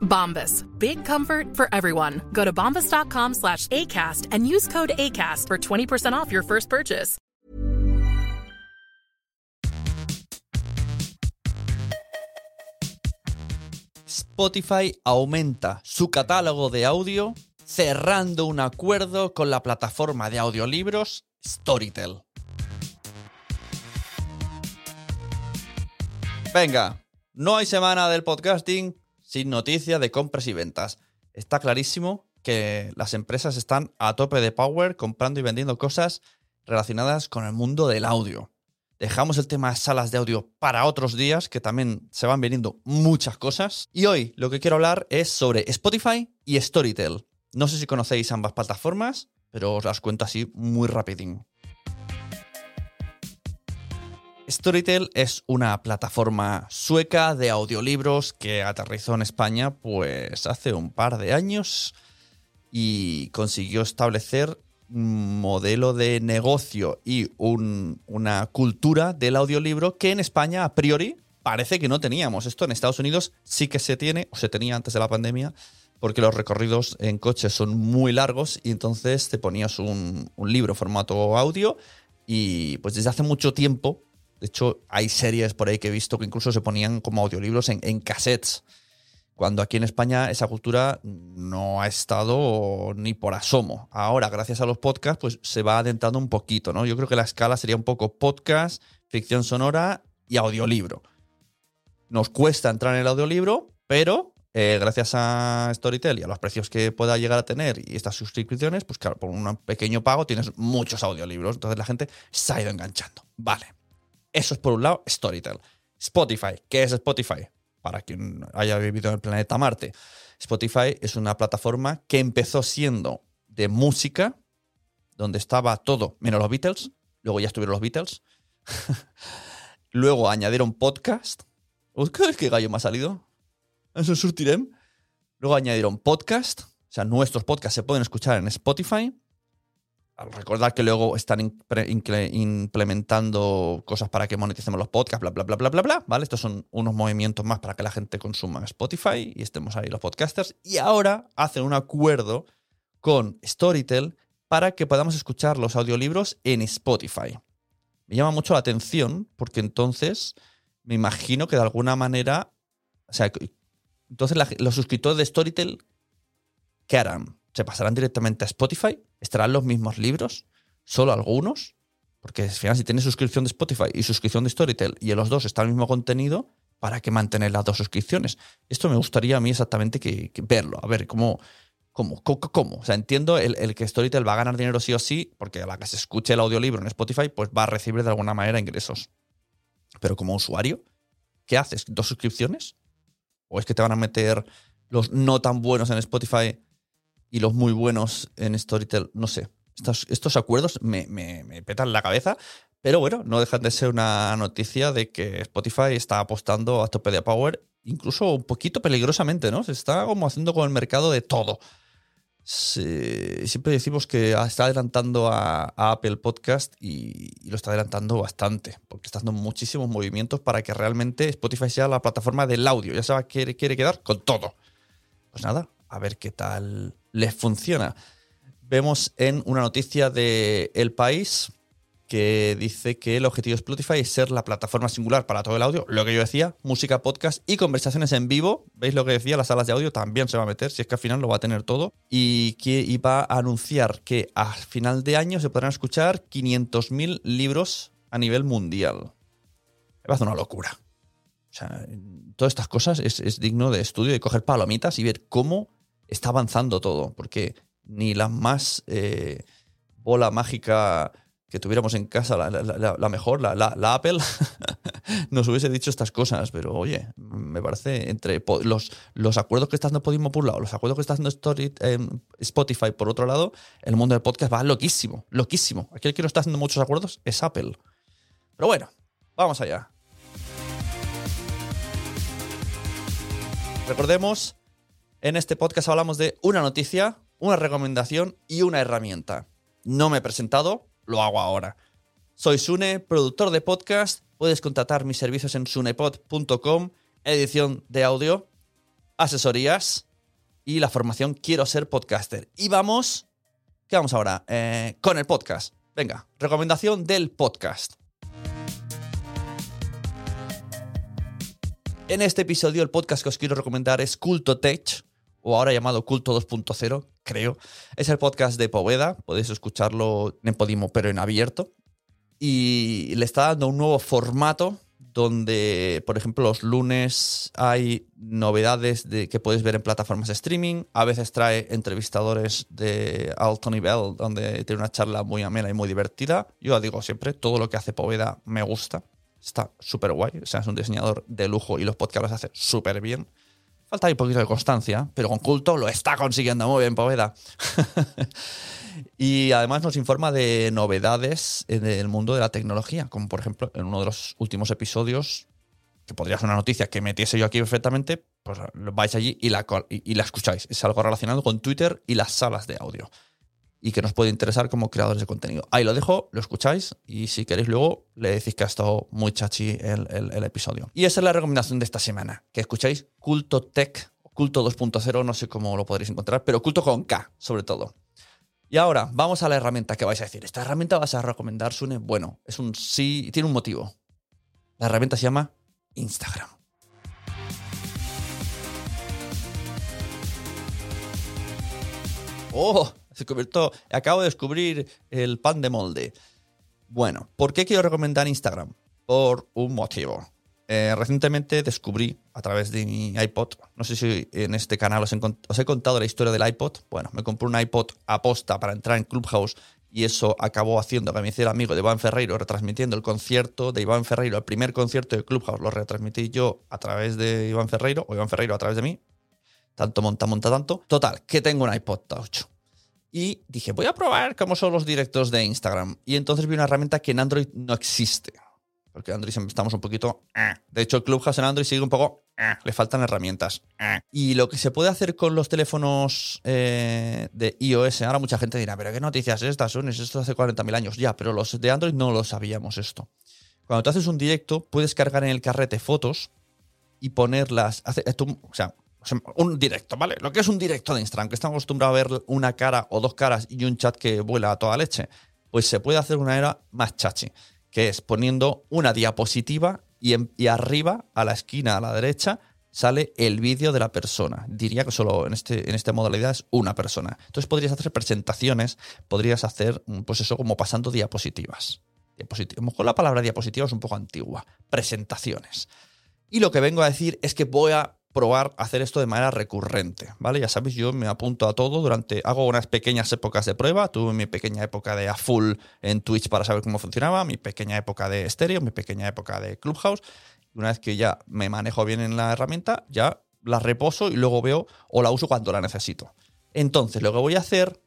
Bombas. Big comfort for everyone. Go to bombas.com slash ACAST and use code ACAST for 20% off your first purchase. Spotify aumenta su catálogo de audio cerrando un acuerdo con la plataforma de audiolibros Storytel. Venga, no hay semana del podcasting sin noticias de compras y ventas. Está clarísimo que las empresas están a tope de power comprando y vendiendo cosas relacionadas con el mundo del audio. Dejamos el tema de salas de audio para otros días, que también se van viniendo muchas cosas. Y hoy lo que quiero hablar es sobre Spotify y Storytel. No sé si conocéis ambas plataformas, pero os las cuento así muy rapidín. Storytel es una plataforma sueca de audiolibros que aterrizó en España pues hace un par de años y consiguió establecer un modelo de negocio y un- una cultura del audiolibro que en España a priori parece que no teníamos. Esto en Estados Unidos sí que se tiene, o se tenía antes de la pandemia, porque los recorridos en coche son muy largos y entonces te ponías un, un libro formato audio y pues desde hace mucho tiempo, de hecho hay series por ahí que he visto que incluso se ponían como audiolibros en, en cassettes, cuando aquí en España esa cultura no ha estado ni por asomo. Ahora, gracias a los podcasts, pues se va adentrando un poquito, ¿no? Yo creo que la escala sería un poco podcast, ficción sonora y audiolibro. Nos cuesta entrar en el audiolibro, pero eh, gracias a Storytel y a los precios que pueda llegar a tener y estas suscripciones, pues claro, por un pequeño pago tienes muchos audiolibros. Entonces la gente se ha ido enganchando. Vale. Eso es por un lado Storytel. Spotify. ¿Qué es Spotify? Para quien haya vivido en el planeta Marte. Spotify es una plataforma que empezó siendo de música, donde estaba todo, menos los Beatles. Luego ya estuvieron los Beatles. Luego añadieron podcast. ¿Qué, gallo me ha salido? Eso es surtirem. Luego añadieron podcast. O sea, nuestros podcasts se pueden escuchar en Spotify. Recordad que luego están implementando cosas para que moneticemos los podcasts, bla, bla, bla, bla, bla, bla. ¿Vale? Estos son unos movimientos más para que la gente consuma Spotify y estemos ahí los podcasters. Y ahora hacen un acuerdo con Storytel para que podamos escuchar los audiolibros en Spotify. Me llama mucho la atención porque entonces me imagino que de alguna manera, o sea, entonces los suscriptores de Storytel, ¿qué harán? ¿Se pasarán directamente a Spotify? ¿Estarán los mismos libros? ¿Solo algunos? Porque al final, si tienes suscripción de Spotify y suscripción de Storytel y en los dos está el mismo contenido, ¿para qué mantener las dos suscripciones? Esto me gustaría a mí exactamente que, verlo, a ver cómo, cómo, cómo, cómo. O sea, entiendo el, el que Storytel va a ganar dinero sí o sí, porque a la que se escuche el audiolibro en Spotify, pues va a recibir de alguna manera ingresos. Pero como usuario, ¿qué haces? ¿Dos suscripciones? ¿O es que te van a meter los no tan buenos en Spotify y los muy buenos en Storytel? No sé. Estos, estos acuerdos me, me- me petan la cabeza. Pero bueno, no dejan de ser una noticia de que Spotify está apostando a tope power, incluso un poquito peligrosamente, ¿no? Se está como haciendo con el mercado de todo. Se- siempre decimos que está adelantando a, Apple Podcast y, lo está adelantando bastante, porque está dando muchísimos movimientos para que realmente Spotify sea la plataforma del audio. Ya sabes, quiere, quiere quedar con todo. Pues nada, a ver qué tal les funciona. Vemos en una noticia de El País que dice que el objetivo de Spotify es ser la plataforma singular para todo el audio, lo que yo decía, música, podcast y conversaciones en vivo. ¿Veis lo que decía? Las salas de audio también se va a meter, si es que al final lo va a tener todo. Y que iba a anunciar que a final de año se podrán escuchar 500.000 libros a nivel mundial. Me parece una locura. O sea, todas estas cosas es, es digno de estudio, de coger palomitas y ver cómo está avanzando todo, porque ni la más eh, bola mágica que tuviéramos en casa, la, mejor, la, Apple, nos hubiese dicho estas cosas. Pero oye, me parece entre los, los acuerdos que está haciendo Podimo por un lado, los acuerdos que está haciendo eh, Spotify por otro lado, el mundo del podcast va loquísimo, loquísimo. Aquí el que no está haciendo muchos acuerdos es Apple. Pero bueno, vamos allá. Recordemos, en este podcast hablamos de una noticia, una recomendación y una herramienta. No me he presentado, lo hago ahora. Soy Sune, productor de podcast. Puedes contratar mis servicios en sunepod.com, edición de audio, asesorías y la formación Quiero ser podcaster. Y vamos, ¿qué vamos ahora? Eh, con el podcast. Venga, recomendación del podcast. En este episodio el podcast que os quiero recomendar es Culto Tech, o ahora llamado Culto 2.0, creo. Es el podcast de Poveda, podéis escucharlo en Podimo, pero en abierto. Y le está dando un nuevo formato donde, por ejemplo, los lunes hay novedades de, que puedes ver en plataformas de streaming. A veces trae entrevistadores de alto nivel, donde tiene una charla muy amena y muy divertida. Yo digo siempre, todo lo que hace Poveda me gusta. Está súper guay. O sea, es un diseñador de lujo y los podcasts los hace súper bien. Falta ahí un poquito de constancia, pero con culto lo está consiguiendo muy bien, Poveda. y además nos informa de novedades en el mundo de la tecnología, como por ejemplo en uno de los últimos episodios, que podría ser una noticia que metiese yo aquí perfectamente, pues vais allí y la, y la escucháis. Es algo relacionado con Twitter y las salas de audio. Y que nos puede interesar como creadores de contenido. Ahí lo dejo, lo escucháis y si queréis luego le decís que ha estado muy chachi el, el- episodio. Y esa es la recomendación de esta semana, que escucháis Culto Tech, Culto 2.0, no sé cómo lo podréis encontrar, pero Culto con K, sobre todo. Y ahora, vamos a la herramienta que vais a decir. ¿Esta herramienta vas a recomendar, Sune? Bueno, es un sí, tiene un motivo. La herramienta se llama Instagram. ¡Oh! Se. Acabo de descubrir el pan de molde. Bueno, ¿por qué quiero recomendar Instagram? Por un motivo. Eh, recientemente descubrí a través de mi iPod, no sé si en este canal os he, contado la historia del iPod. Bueno, me compré un iPod aposta para entrar en Clubhouse y eso acabó haciendo que me hiciera amigo de Iván Ferreiro retransmitiendo el concierto de Iván Ferreiro, el primer concierto de Clubhouse lo retransmití yo a través de Iván Ferreiro o Iván Ferreiro a través de mí. Tanto monta, monta tanto. Total, que tengo un iPod Touch. Y dije, voy a probar cómo son los directos de Instagram. Y entonces vi una herramienta que en Android no existe. Porque en Android estamos un poquito... eh. De hecho, Clubhouse en Android sigue un poco... eh. Le faltan herramientas. eh. Y lo que se puede hacer con los teléfonos de iOS... Ahora mucha gente dirá, pero ¿qué noticias es estas? Son esto hace 40.000 años. Ya, pero los de Android no lo sabíamos esto. Cuando tú haces un directo, puedes cargar en el carrete fotos y ponerlas... o sea, un directo, ¿vale? Lo que es un directo de Instagram, que estamos acostumbrados a ver una cara o dos caras y un chat que vuela a toda leche, pues se puede hacer una era más chachi, que es poniendo una diapositiva y, arriba, a la esquina, a la derecha, sale el vídeo de la persona. Diría que solo en, este, en esta modalidad es una persona. Entonces podrías hacer presentaciones, podrías hacer, mm, pues eso, como pasando diapositivas. Diaposit- a lo mejor la palabra diapositiva es un poco antigua. Presentaciones. Y lo que vengo a decir es que voy a probar hacer esto de manera recurrente, ¿vale? Ya sabéis, yo me apunto a todo durante, hago unas pequeñas épocas de prueba, tuve mi pequeña época de a full en Twitch para saber cómo funcionaba, mi pequeña época de estéreo, mi pequeña época de Clubhouse, una vez que ya me manejo bien en la herramienta, ya la reposo y luego veo o la uso cuando la necesito. Entonces, lo que voy a hacer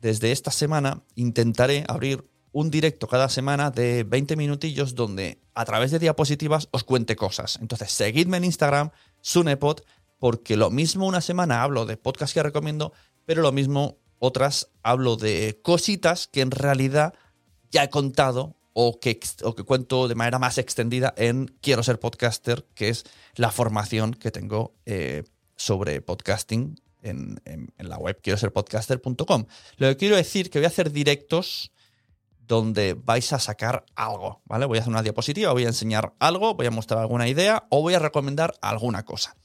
desde esta semana, intentaré abrir un directo cada semana de 20 minutillos donde a través de diapositivas os cuente cosas. Entonces, seguidme en Instagram, Sunepod, porque lo mismo una semana hablo de podcast que recomiendo, pero lo mismo otras hablo de cositas que en realidad ya he contado o que, o que cuento de manera más extendida en Quiero ser podcaster, que es la formación que tengo eh, sobre podcasting en, en- en la web quiero ser podcaster.com. Lo que quiero decir que voy a hacer directos donde vais a sacar algo, ¿vale? Voy a hacer una diapositiva, voy a enseñar algo, voy a mostrar alguna idea o voy a recomendar alguna cosa.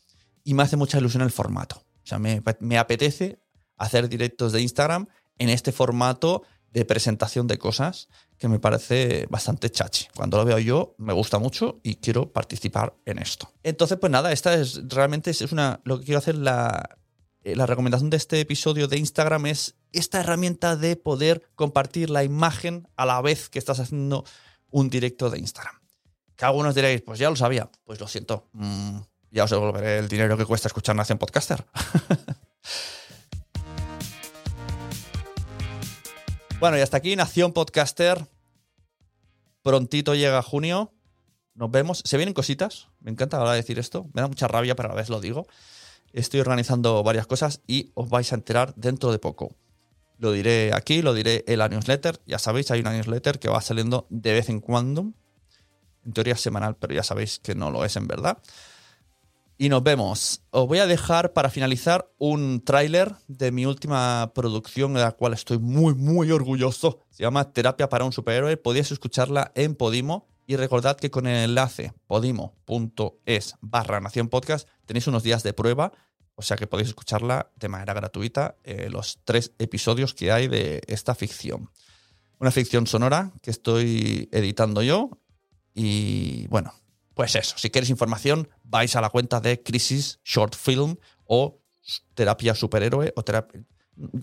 Y me hace mucha ilusión el formato. O sea, me, apetece hacer directos de Instagram en este formato de presentación de cosas que me parece bastante chachi. Cuando lo veo yo, me gusta mucho y quiero participar en esto. Entonces, pues nada, esta es realmente es una. Lo que quiero hacer, la, eh, la recomendación de este episodio de Instagram es esta herramienta de poder compartir la imagen a la vez que estás haciendo un directo de Instagram. Que algunos diréis, pues ya lo sabía. Pues lo siento. Mm, ya os devolveré el dinero que cuesta escuchar Nación Podcaster. Bueno, y hasta aquí Nación Podcaster. Prontito llega junio. Nos vemos. Se vienen cositas. Me encanta ahora decir esto. Me da mucha rabia, pero a la vez lo digo. Estoy organizando varias cosas y os vais a enterar dentro de poco. Lo diré aquí, lo diré en la newsletter. Ya sabéis, hay una newsletter que va saliendo de vez en cuando. En teoría semanal, pero ya sabéis que no lo es en verdad y nos vemos. Os voy a dejar para finalizar un tráiler de mi última producción, de la cual estoy muy, muy orgulloso. Se llama Terapia para un superhéroe. Podéis escucharla en Podimo. Y recordad que con el enlace podimo.es barra Nación Podcast tenéis unos días de prueba, o sea que podéis escucharla de manera gratuita, eh, los tres episodios que hay de esta ficción. Una ficción sonora que estoy editando yo. Y bueno, pues eso, si queréis información, vais a la cuenta de Crisis Short Film o Terapia Superhéroe o Terapia...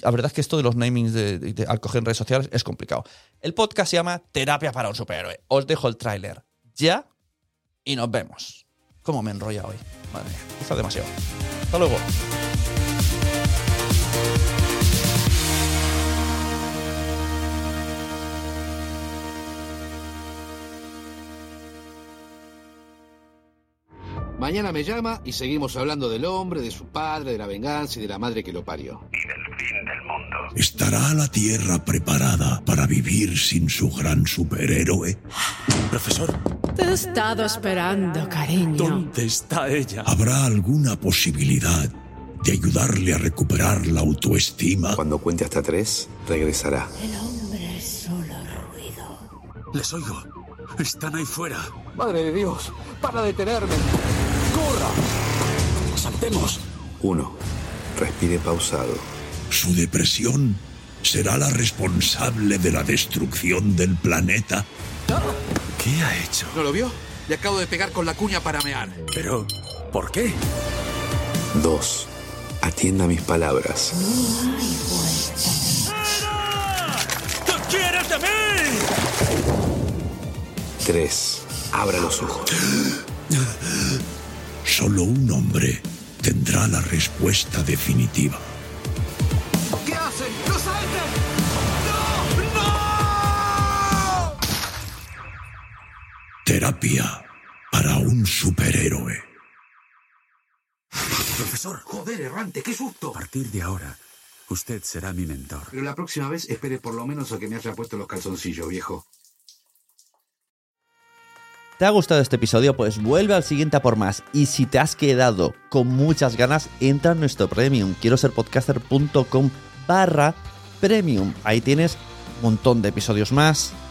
La verdad es que esto de los namings de, al coger en redes sociales es complicado. El podcast se llama Terapia para un Superhéroe. Os dejo el tráiler ya y nos vemos. ¿Cómo me enrolla hoy? Madre mía, está demasiado. Hasta luego. Mañana me llama y seguimos hablando del hombre, de su padre, de la venganza y de la madre que lo parió. Y del fin del mundo. ¿Estará la Tierra preparada para vivir sin su gran superhéroe? Profesor. Te he estado esperando, cariño. ¿Dónde está ella? ¿Habrá alguna posibilidad de ayudarle a recuperar la autoestima? Cuando cuente hasta tres, regresará. El hombre es solo ruido. Les oigo. Están ahí fuera. Madre de Dios, para detenerme. ¡Corra! ¡Saltemos! Uno. Respire pausado. ¿Su depresión será la responsable de la destrucción del planeta? ¿Qué ha hecho? ¿No lo vio? Le acabo de pegar con la cuña para mear. Pero, ¿por qué? Dos. Atienda mis palabras. ¿Qué quieres de mí? Tres. Abra los ojos. Solo un hombre tendrá la respuesta definitiva. ¿Qué hacen? Terapia para un superhéroe. Profesor. Joder, errante, qué susto. A partir de ahora, usted será mi mentor. Pero la próxima vez espere por lo menos a que me haya puesto los calzoncillos, viejo. ¿Te ha gustado este episodio? Pues vuelve al siguiente a por más. Y si te has quedado con muchas ganas, entra en nuestro premium. Quiero ser podcaster.com barra premium. Ahí tienes un montón de episodios más,